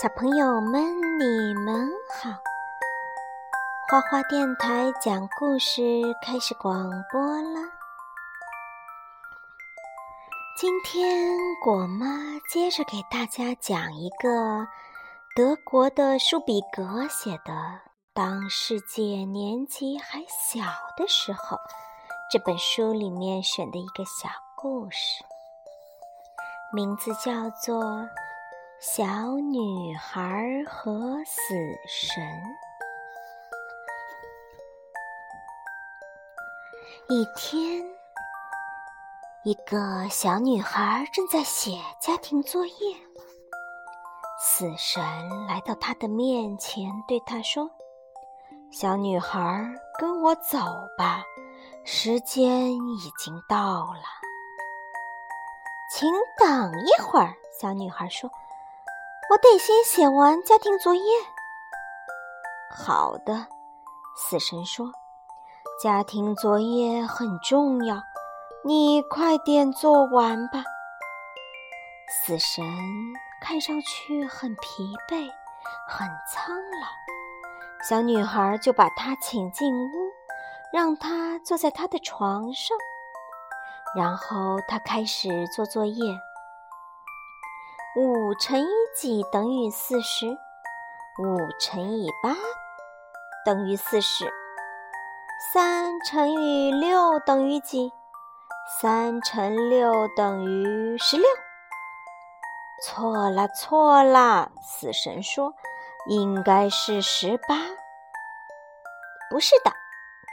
小朋友们，你们好！花花电台讲故事开始广播了。今天果妈接着给大家讲一个德国的舒比格写的《当世界年纪还小的时候》这本书里面选的一个小故事，名字叫做。小女孩和死神。一天，一个小女孩正在写家庭作业。死神来到她的面前，对她说：“小女孩，跟我走吧，时间已经到了。”请等一会儿，小女孩说。我得先写完家庭作业。好的，死神说：“家庭作业很重要，你快点做完吧。”死神看上去很疲惫，很苍老。小女孩就把他请进屋，让他坐在他的床上，然后他开始做作业。五乘以几等于四十？五乘以八等于四十。三乘以六等于几？三乘六等于十六。错了，错了！死神说：“应该是十八。”不是的，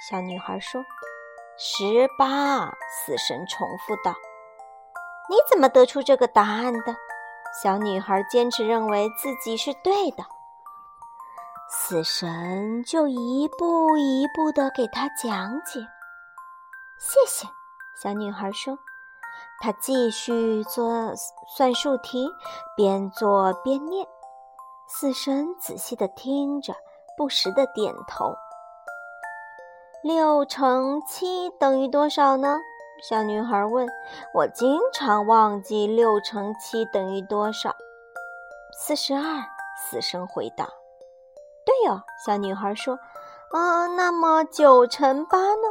小女孩说：“十八。”死神重复道：“你怎么得出这个答案的？”小女孩坚持认为自己是对的，死神就一步一步地给她讲解。谢谢，小女孩说。她继续做算术题，边做边念。死神仔细地听着，不时地点头。六乘七等于多少呢？小女孩问我：“经常忘记六乘七等于多少？”四十二。死神回答：“对哦。”小女孩说：“嗯，那么九乘八呢？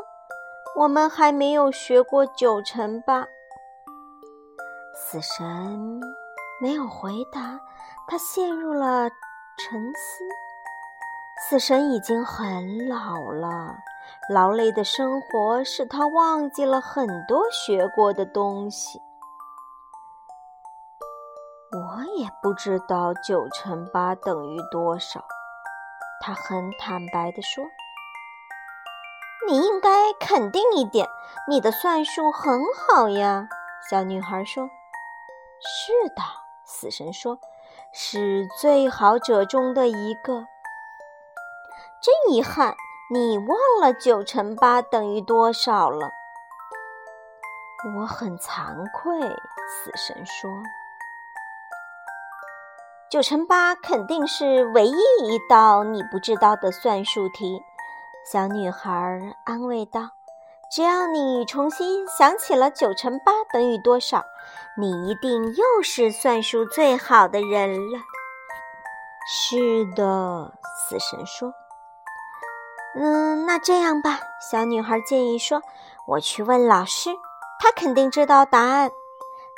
我们还没有学过九乘八。”死神没有回答，他陷入了沉思。死神已经很老了。劳累的生活使他忘记了很多学过的东西。我也不知道九乘八等于多少，他很坦白地说。“你应该肯定一点，你的算术很好呀。”小女孩说。“是的。”死神说，“是最好者中的一个。”真遗憾。你忘了九乘八等于多少了？我很惭愧，死神说。九乘八肯定是唯一一道你不知道的算术题，小女孩安慰道。只要你重新想起了九乘八等于多少，你一定又是算术最好的人了。是的，死神说。嗯，那这样吧，小女孩建议说：“我去问老师，他肯定知道答案。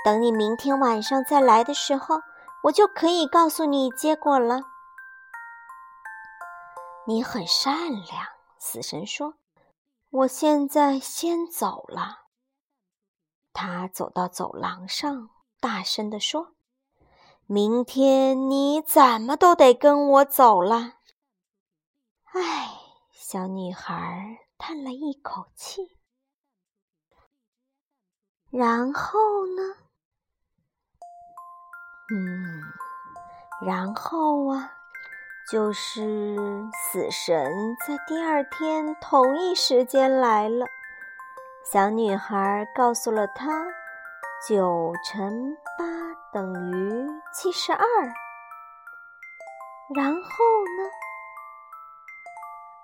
等你明天晚上再来的时候，我就可以告诉你结果了。”你很善良，死神说：“我现在先走了。”他走到走廊上，大声地说：“明天你怎么都得跟我走了。”唉。小女孩叹了一口气，然后呢？嗯，然后啊，就是死神在第二天同一时间来了。小女孩告诉了他，九乘八等于七十二。然后呢？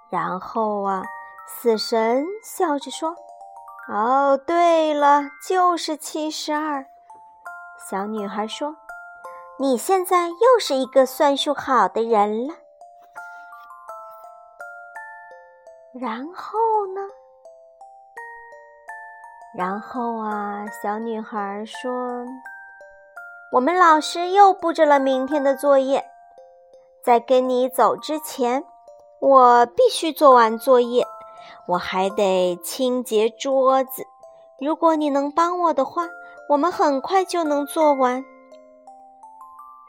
然后啊，死神笑着说：“哦，对了，就是七十二。”小女孩说：“你现在又是一个算术好的人了。然后呢？然后啊，小女孩说：“我们老师又布置了明天的作业，在跟你走之前，我必须做完作业。我还得清洁桌子。如果你能帮我的话。”我们很快就能做完。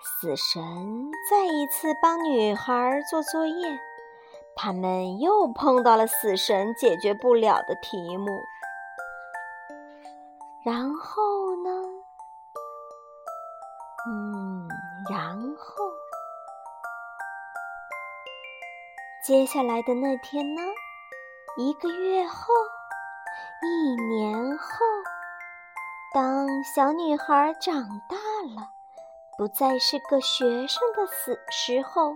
死神再一次帮女孩做作业，他们又碰到了死神解决不了的题目。然后呢？嗯，然后接下来的那天呢？一个月后，一年后。当小女孩长大了，不再是个学生的死时候，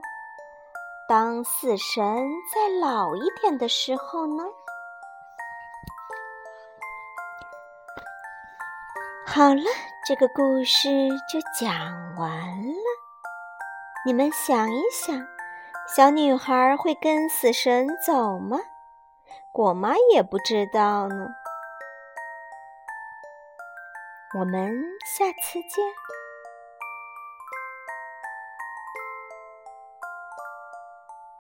当死神再老一点的时候呢？好了，这个故事就讲完了。你们想一想，小女孩会跟死神走吗？果妈也不知道呢。我们下次见。